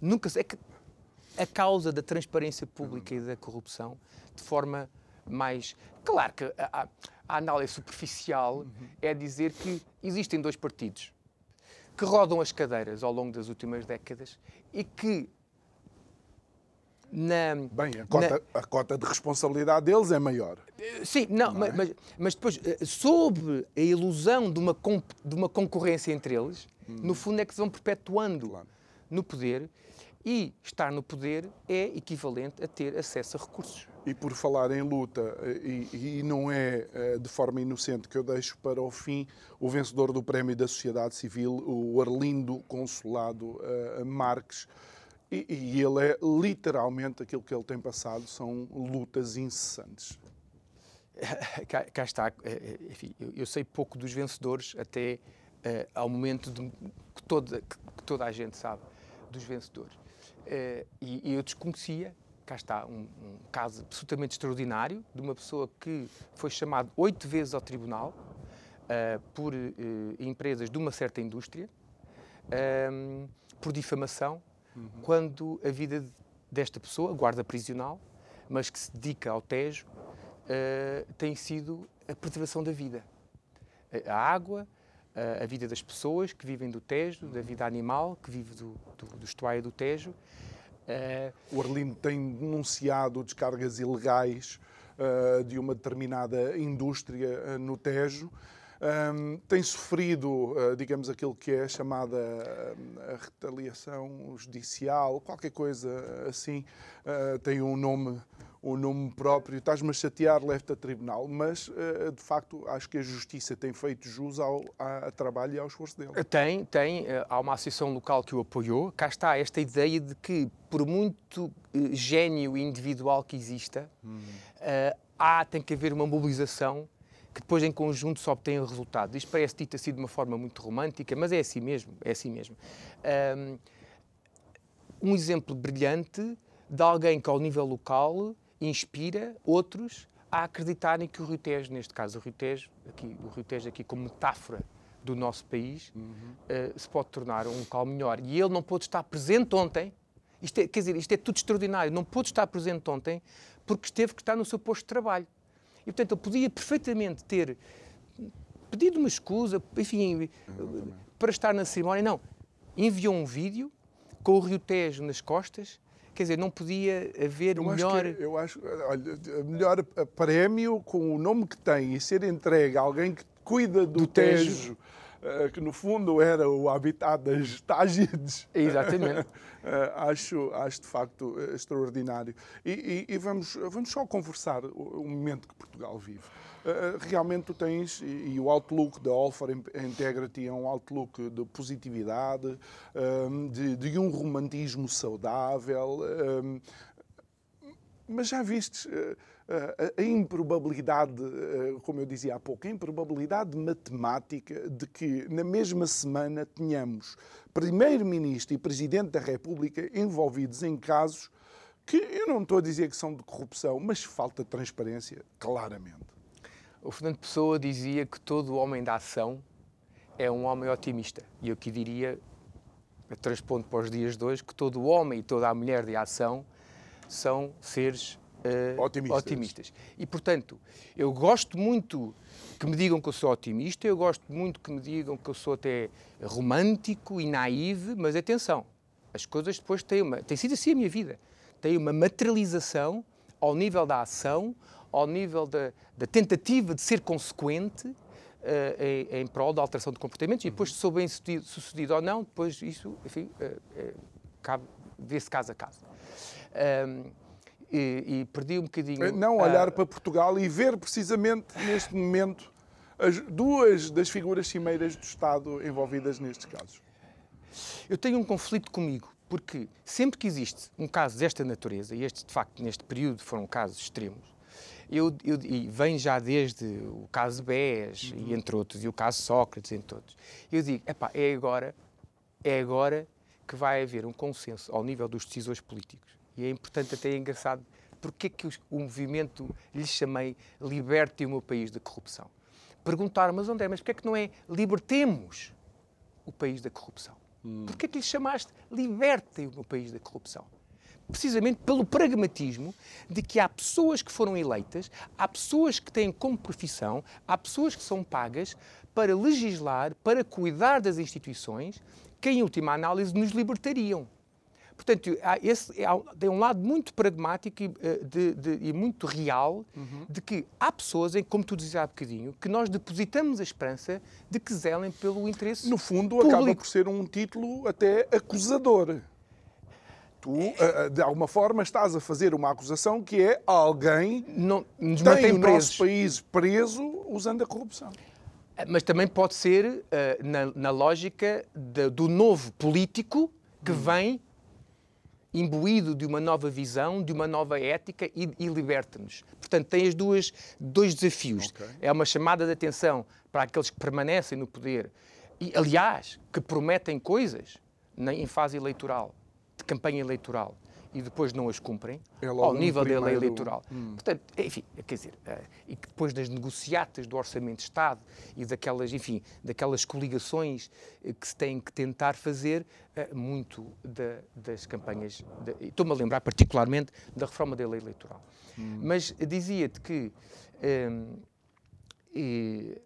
Nunca se. É que a causa da transparência pública e da corrupção de forma mais. Claro que a, a- análise superficial é dizer que existem dois partidos que rodam as cadeiras ao longo das últimas décadas e que na. Bem, a cota, na... a cota de responsabilidade deles é maior. Sim, não, não é? mas, mas, depois, eh, sob a ilusão de uma, de uma concorrência entre eles, hum. no fundo é que se vão perpetuando claro. no poder e estar no poder é equivalente a ter acesso a recursos. E por falar em luta, e, e, não é eh, de forma inocente que eu deixo para o fim o vencedor do Prémio da Sociedade Civil, o Arlindo Consolado uh, Marques, e, e, ele é literalmente aquilo que ele tem passado, são lutas incessantes. [laughs] Cá, cá está, eh, enfim, eu, eu, sei pouco dos vencedores até uh, ao momento de, que, toda, que, que toda a gente sabe dos vencedores. Uh, e, e eu desconhecia cá está um, um, caso absolutamente extraordinário de uma pessoa que foi chamada oito vezes ao tribunal uh, por uh, empresas de uma certa indústria um, por difamação, uhum. quando a vida desta pessoa, guarda prisional, mas que se dedica ao Tejo, uh, tem sido a preservação da vida. A água, a vida das pessoas que vivem do Tejo, da vida animal que vive do, do, do estuário do Tejo Uh, o Arlindo tem denunciado descargas ilegais uh, de uma determinada indústria uh, no Tejo. Um, tem sofrido, digamos, aquilo que é chamada a retaliação judicial, qualquer coisa assim. tem um nome o nome próprio, estás-me a chatear, leve-te a tribunal. Mas, eh, de facto, acho que a Justiça tem feito jus ao a, trabalho e ao esforço dele. Tem, tem. Eh, há uma associação local que o apoiou. Cá está esta ideia de que, por muito eh, gênio individual que exista, hum. há, tem que haver uma mobilização que depois em conjunto só obtém o resultado. Isto parece dito assim de uma forma muito romântica, mas é assim mesmo, é assim mesmo. Um exemplo brilhante de alguém que ao nível local inspira outros a acreditarem que o Rio Tejo, neste caso o Rio Tejo, aqui, o Rio Tejo aqui como metáfora do nosso país, uhum. uh, se pode tornar um local melhor. E ele não pôde estar presente ontem, isto é, quer dizer, isto é tudo extraordinário, não pôde estar presente ontem porque esteve que estar no seu posto de trabalho. E, portanto, ele podia perfeitamente ter pedido uma escusa, enfim, para estar na cerimónia. Não, enviou um vídeo com o Rio Tejo nas costas Quer dizer, não podia haver eu melhor. Acho que, eu acho, olha, melhor prémio com o nome que tem e ser entregue a alguém que cuida do, do Tejo, tejo que no fundo era o habitat das [laughs] Tágides. Exatamente. uh, [laughs] acho, acho de facto extraordinário. E, e, e, vamos, vamos só conversar o, momento que Portugal vive. Eh, eh, realmente tu tens, e o outlook da Alpha Integrity é um outlook de positividade, ehm, de, de um romantismo saudável, ehm, mas já vistes eh, a improbabilidade, como eu dizia há pouco, a improbabilidade matemática de que na mesma semana tenhamos Primeiro-Ministro e Presidente da República envolvidos em casos que eu não estou a dizer que são de corrupção, mas falta de transparência, claramente. O Fernando Pessoa dizia que todo homem da ação é um homem otimista. E eu aqui diria, transpondo para os dias de hoje, que todo homem e toda a mulher de ação são seres uh, otimistas. otimistas. E, portanto, eu gosto muito que me digam que eu sou otimista, eu gosto muito que me digam que eu sou até romântico e naive, mas atenção, as coisas depois têm uma. tem sido assim a minha vida. Tem uma materialização ao nível da ação, ao nível da, da tentativa de ser consequente uh, em, em, prol da alteração de comportamentos e depois se sou bem sucedido ou não, depois isso, enfim, uh, uh, cabe, vê-se caso a caso. Um, e, e, perdi um bocadinho... Não olhar para Portugal e ver precisamente neste momento as duas das figuras cimeiras do Estado envolvidas nestes casos. Eu tenho um conflito comigo, porque sempre que existe um caso desta natureza, e este de facto neste período foram casos extremos, eu, eu, e vem já desde o caso BES, uhum. e entre outros, e o caso Sócrates, entre outros. Eu digo, epá, é agora, é agora que vai haver um consenso ao nível dos decisores políticos. E é importante, até é engraçado, porque é que o movimento lhe chamei Liberte o meu país da corrupção? Perguntar, mas onde é? Mas porquê é que não é libertemos o país da corrupção? Hum. Porquê é que lhe chamaste Libertem o meu país da corrupção? precisamente pelo pragmatismo de que há pessoas que foram eleitas, há pessoas que têm como profissão, há pessoas que são pagas para legislar, para cuidar das instituições, que em última análise nos libertariam. Portanto, há esse, há, tem um lado muito pragmático e, eh, de, de, e muito real uhum. de que há pessoas, em, como tu dizias há bocadinho, que nós depositamos a esperança de que zelem pelo interesse No fundo, público. acaba por ser um título até acusador. Tu, eh, eh, de alguma forma, estás a fazer uma acusação que é alguém não, nos tem o presos. nosso país preso usando a corrupção. Mas também pode ser uh, na, na, lógica de, do novo político que hum. vem imbuído de uma nova visão, de uma nova ética e, e liberta-nos. Portanto, tem as duas dois desafios. Okay. É uma chamada de atenção para aqueles que permanecem no poder e, aliás, que prometem coisas em fase eleitoral, de campanha eleitoral, e depois não as cumprem, é ao nível da lei eleitoral. Hum. Portanto, enfim, quer dizer, uh, e que depois das negociatas do Orçamento de Estado e daquelas, enfim, daquelas coligações uh, que se têm que tentar fazer, muito da, das campanhas, estou-me a lembrar particularmente da reforma da lei eleitoral. Hum. Mas dizia-te que um, e,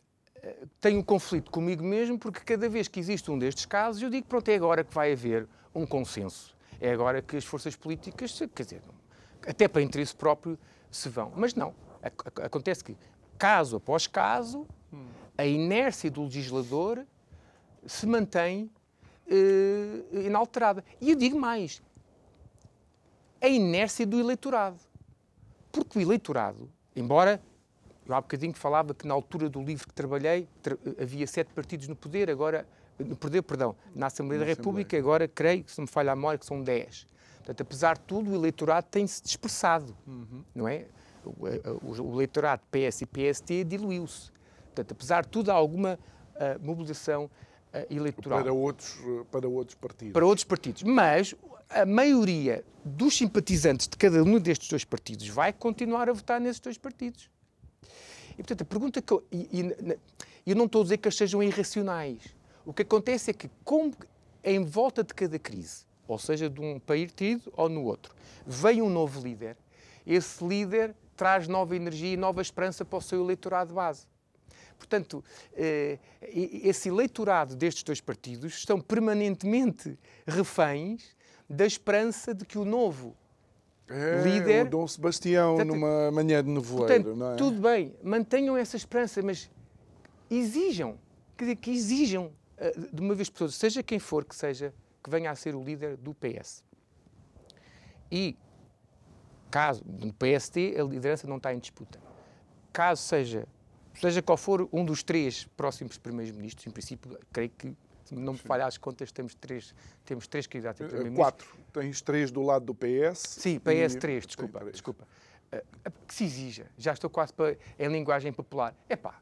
tenho um conflito comigo mesmo porque cada vez que existe um destes casos eu digo, pronto, é agora que vai haver um consenso é agora que as forças políticas, quer dizer, até para interesse próprio, se vão. Mas não. Acontece que, caso após caso, a inércia do legislador se mantém uh, inalterada. E eu digo mais: a inércia do eleitorado. Porque o eleitorado, embora eu há bocadinho falava que na altura do livro que trabalhei tra havia sete partidos no poder, agora poder, perdão, na Assembleia na da República, Assembleia. agora creio, se me falha a memória, que são 10. Portanto, apesar de tudo, o eleitorado tem-se dispersado, uhum. não é? O, o, o, eleitorado PS e PST diluiu-se. Portanto, apesar de tudo, há alguma uh, mobilização uh, eleitoral. Para outros, para outros partidos. Para outros partidos. Mas a maioria dos simpatizantes de cada um destes dois partidos vai continuar a votar nesses dois partidos. E, portanto, a pergunta que eu... E, e, eu não estou a dizer que eles sejam irracionais. O que acontece é que, como em volta de cada crise, ou seja, de um partido ou no outro, vem um novo líder, esse líder traz nova energia e nova esperança para o seu eleitorado base. Portanto, eh, esse eleitorado destes dois partidos estão permanentemente reféns da esperança de que o novo é, líder. O Dom Sebastião, portanto, numa manhã de nevoeiro, portanto, é? Tudo bem, mantenham essa esperança, mas exijam, quer dizer, que exijam de uma vez por todas, seja quem for que seja, que venha a ser o líder do PS. E, caso no PST a liderança não está em disputa, caso seja, seja qual for um dos três próximos primeiros-ministros, em princípio, creio que não me falhar as contas, temos três, temos três candidatos a eh, primeiro-ministro. Quatro. Tens três do lado do PS. Sim, PS e... três, desculpa, desculpa. Uh, que se exija, já estou quase para, em linguagem popular. É pá,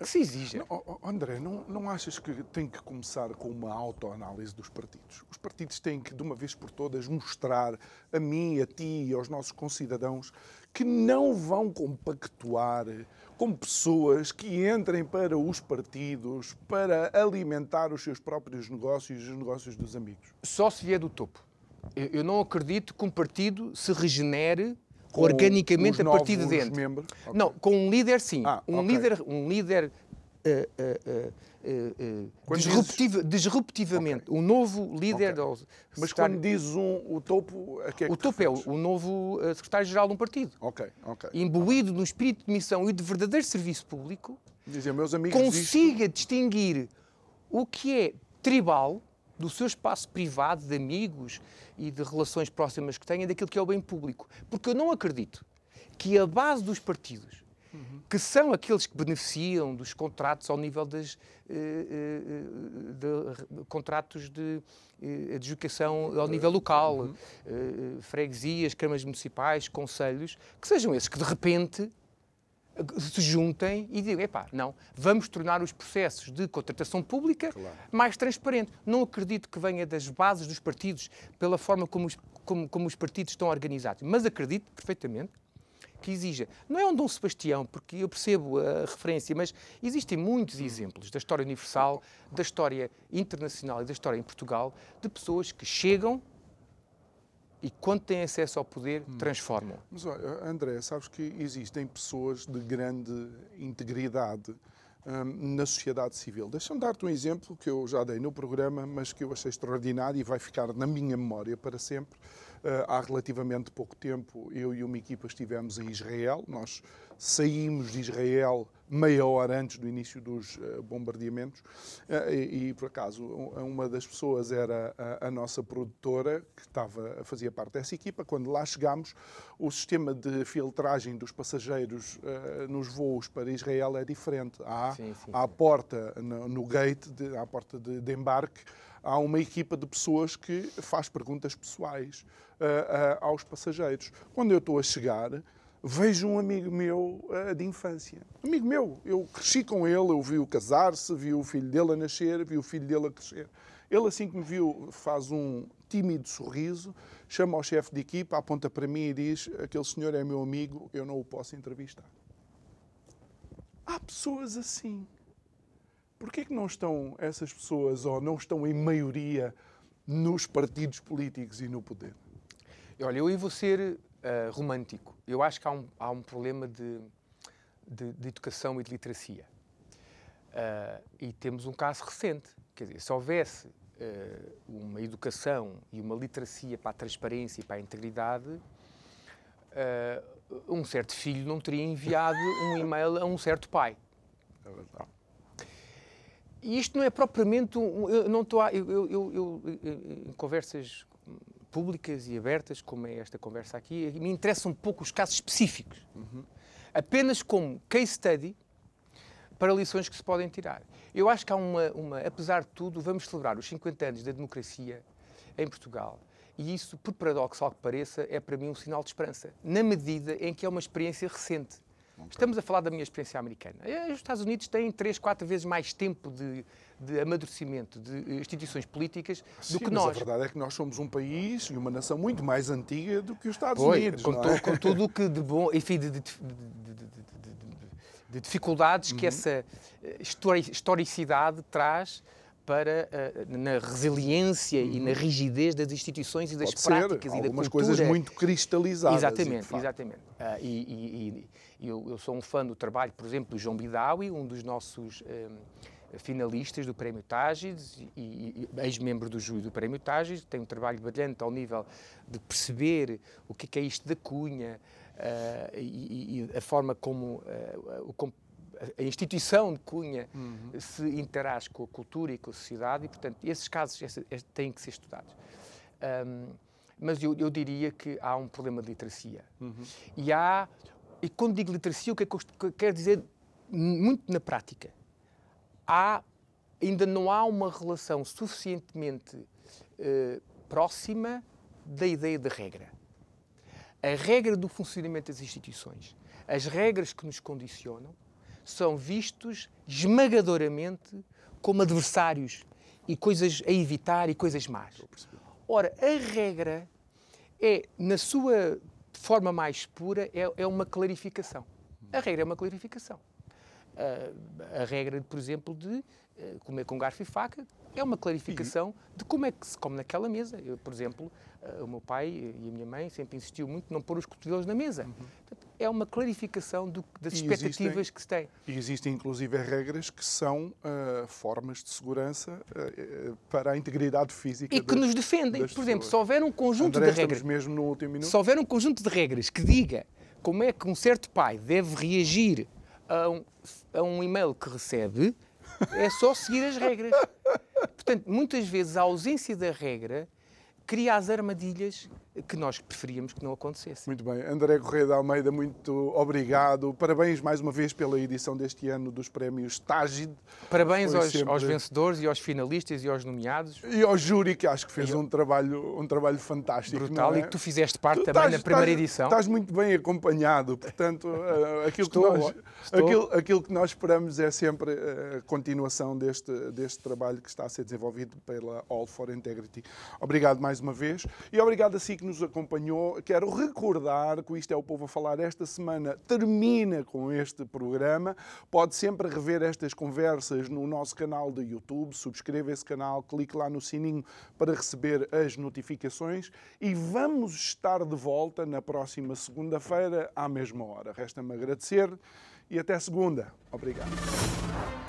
se exija. Não, André, não, não achas que tem que começar com uma autoanálise dos partidos? Os partidos têm que, de uma vez por todas, mostrar a mim, a ti e aos nossos concidadãos que não vão compactuar com pessoas que entrem para os partidos para alimentar os seus próprios negócios e os negócios dos amigos. Só se vier do topo. Eu não acredito que um partido se regenere organicamente a partir de dentro. Membros? Okay. Não, com um líder sim. Ah, um, okay. líder, um líder uh, uh, uh, disruptiv, dizes... disruptivamente. Okay. Um novo líder. Okay. Mas quando dizes um, o topo, a que é que O topo é o, o novo secretário-geral de um partido. Ok, ok. Imbuído no espírito de missão e de verdadeiro serviço público, Dizem, meus amigos, consiga distinguir o que é tribal do seu espaço privado, de amigos e de relações próximas que tenha, daquilo que é o bem público. Porque eu não acredito que a base dos partidos, uhum. que são aqueles que beneficiam dos contratos ao nível das, eh, eh, de, contratos de eh, adjudicação ao nível local, uhum. freguesias, câmaras municipais, conselhos, que sejam esses que de repente se juntem e digam, epá, não, vamos tornar os processos de contratação pública claro. mais transparentes. Não acredito que venha das bases dos partidos, pela forma como os, como, como os partidos estão organizados, mas acredito perfeitamente que exija. Não é um Dom Sebastião, porque eu percebo a referência, mas existem muitos exemplos da história universal, da história internacional e da história em Portugal, de pessoas que chegam e quando têm acesso ao poder, hum. transformam. Mas olha, André, sabes que existem pessoas de grande integridade hum, na sociedade civil. Deixa-me dar-te um exemplo que eu já dei no programa, mas que eu achei extraordinário e vai ficar na minha memória para sempre. Uh, há relativamente pouco tempo, eu e uma equipa estivemos em Israel. Nós saímos de Israel meia hora antes do início dos uh, bombardeamentos uh, e, por acaso, uma das pessoas era a, a, nossa produtora, que estava, fazia parte dessa equipa. Quando lá chegámos, o sistema de filtragem dos passageiros nos voos para Israel é diferente. Há, sim, sim, à porta, no, no gate, de, à porta de, de, embarque, há uma equipa de pessoas que faz perguntas pessoais aos passageiros. Quando eu estou a chegar, vejo um amigo meu uh, de infância. Amigo meu, eu cresci com ele, eu vi-o casar-se, vi o filho dele a nascer, vi o filho dele a crescer. Ele, assim que me viu, faz um tímido sorriso, chama ao chefe de equipa, aponta para mim e diz: Aquele senhor é meu amigo, eu não o posso entrevistar. Há pessoas assim. Porquê é que não estão essas pessoas, ou não estão em maioria, nos partidos políticos e no poder? Olha, eu vou ser uh, romântico. Eu acho que há um, há um problema de, de, de, educação e de literacia. Uh, e temos um caso recente. Quer dizer, se houvesse uh, uma educação e uma literacia para a transparência e para a integridade, um certo filho não teria enviado um e-mail a um certo pai. É verdade. E isto não é propriamente um. Eu não estou. Eu, eu, eu, eu, em conversas públicas e abertas, como é esta conversa aqui, me interessam um pouco os casos específicos. Uhum. Apenas como case study para lições que se podem tirar. Eu acho que há uma, uma, apesar de tudo, vamos celebrar os 50 anos da democracia em Portugal. E isso, por paradoxal que pareça, é para mim um sinal de esperança, na medida em que é uma experiência recente. Okay. Estamos a falar da minha experiência americana. Eh, os Estados Unidos têm três, quatro vezes mais tempo de, de amadurecimento de instituições políticas Sim, do que nós. a verdade é que nós somos um país e uma nação muito mais antiga do que os Estados Unidos. Com, é? com tudo o que de bom, enfim, de, de, de, de dificuldades uhum. que essa eh, historicidade traz para uh, na resiliência uhum. e na uhum. rigidez das instituições e das Pode práticas ser. e da Algumas coisas muito cristalizadas. Exatamente, exatamente. Uh, e, e, e eu, eu, sou um fã do trabalho, por exemplo, do João Bidawi, um dos nossos um, finalistas do Prémio Tágides e, e ex-membro do júri do Prémio Tágides. Tem um trabalho brilhante ao nível de perceber o que é, é isto da cunha uh, e, e, a forma como o a instituição de Cunha uhum. se interage com a cultura e com a sociedade e, portanto, esses casos têm que ser estudados. Um, mas eu, eu, diria que há um problema de literacia. Uhum. E há, e quando digo literacia, o que é que eu quero dizer muito na prática? Há, ainda não há uma relação suficientemente uh, próxima da ideia de regra. A regra do funcionamento das instituições, as regras que nos condicionam, são vistos esmagadoramente como adversários e coisas a evitar e coisas más. Ora, a regra é, na sua forma mais pura, é, é uma clarificação. A regra é uma clarificação. Uh, a regra, por exemplo, de uh, comer com garfo e faca é uma clarificação de como é que se come naquela mesa. Eu, por exemplo, uh, o meu pai e a minha mãe sempre insistiu muito em não pôr os cotovelos na mesa. Uhum. Portanto, é uma clarificação do, das e expectativas existem, que se tem. E existem, inclusive, regras que são uh, formas de segurança uh, para a integridade física E que nos defendem. Por exemplo, se houver um conjunto André, de regras... mesmo no último minuto. Se houver um conjunto de regras que diga como é que um certo pai deve reagir a um, a um e-mail que recebe, é só seguir as regras. [laughs] Portanto, muitas vezes a ausência da regra cria as armadilhas que nós preferíamos que não acontecesse. Muito bem. André Correia de Almeida, muito obrigado. Parabéns mais uma vez pela edição deste ano dos prémios Tágid. Parabéns aos, sempre... aos, vencedores e aos finalistas e aos nomeados. E ao júri, que acho que fez um, trabalho, um trabalho fantástico. Brutal, é? e que tu fizeste parte tu também estás, na primeira estás, edição. Estás muito bem acompanhado, portanto, uh, aquilo, estou, que nós, aquilo, aquilo, que nós esperamos é sempre a continuação deste, deste trabalho que está a ser desenvolvido pela All for Integrity. Obrigado mais uma vez e obrigado a si que nos acompanhou. Quero recordar que Isto é o Povo a Falar esta semana termina com este programa. Pode sempre rever estas conversas no nosso canal de YouTube. Subscreva esse canal, clique lá no sininho para receber as notificações e vamos estar de volta na próxima segunda-feira à mesma hora. Resta-me agradecer e até segunda. Obrigado.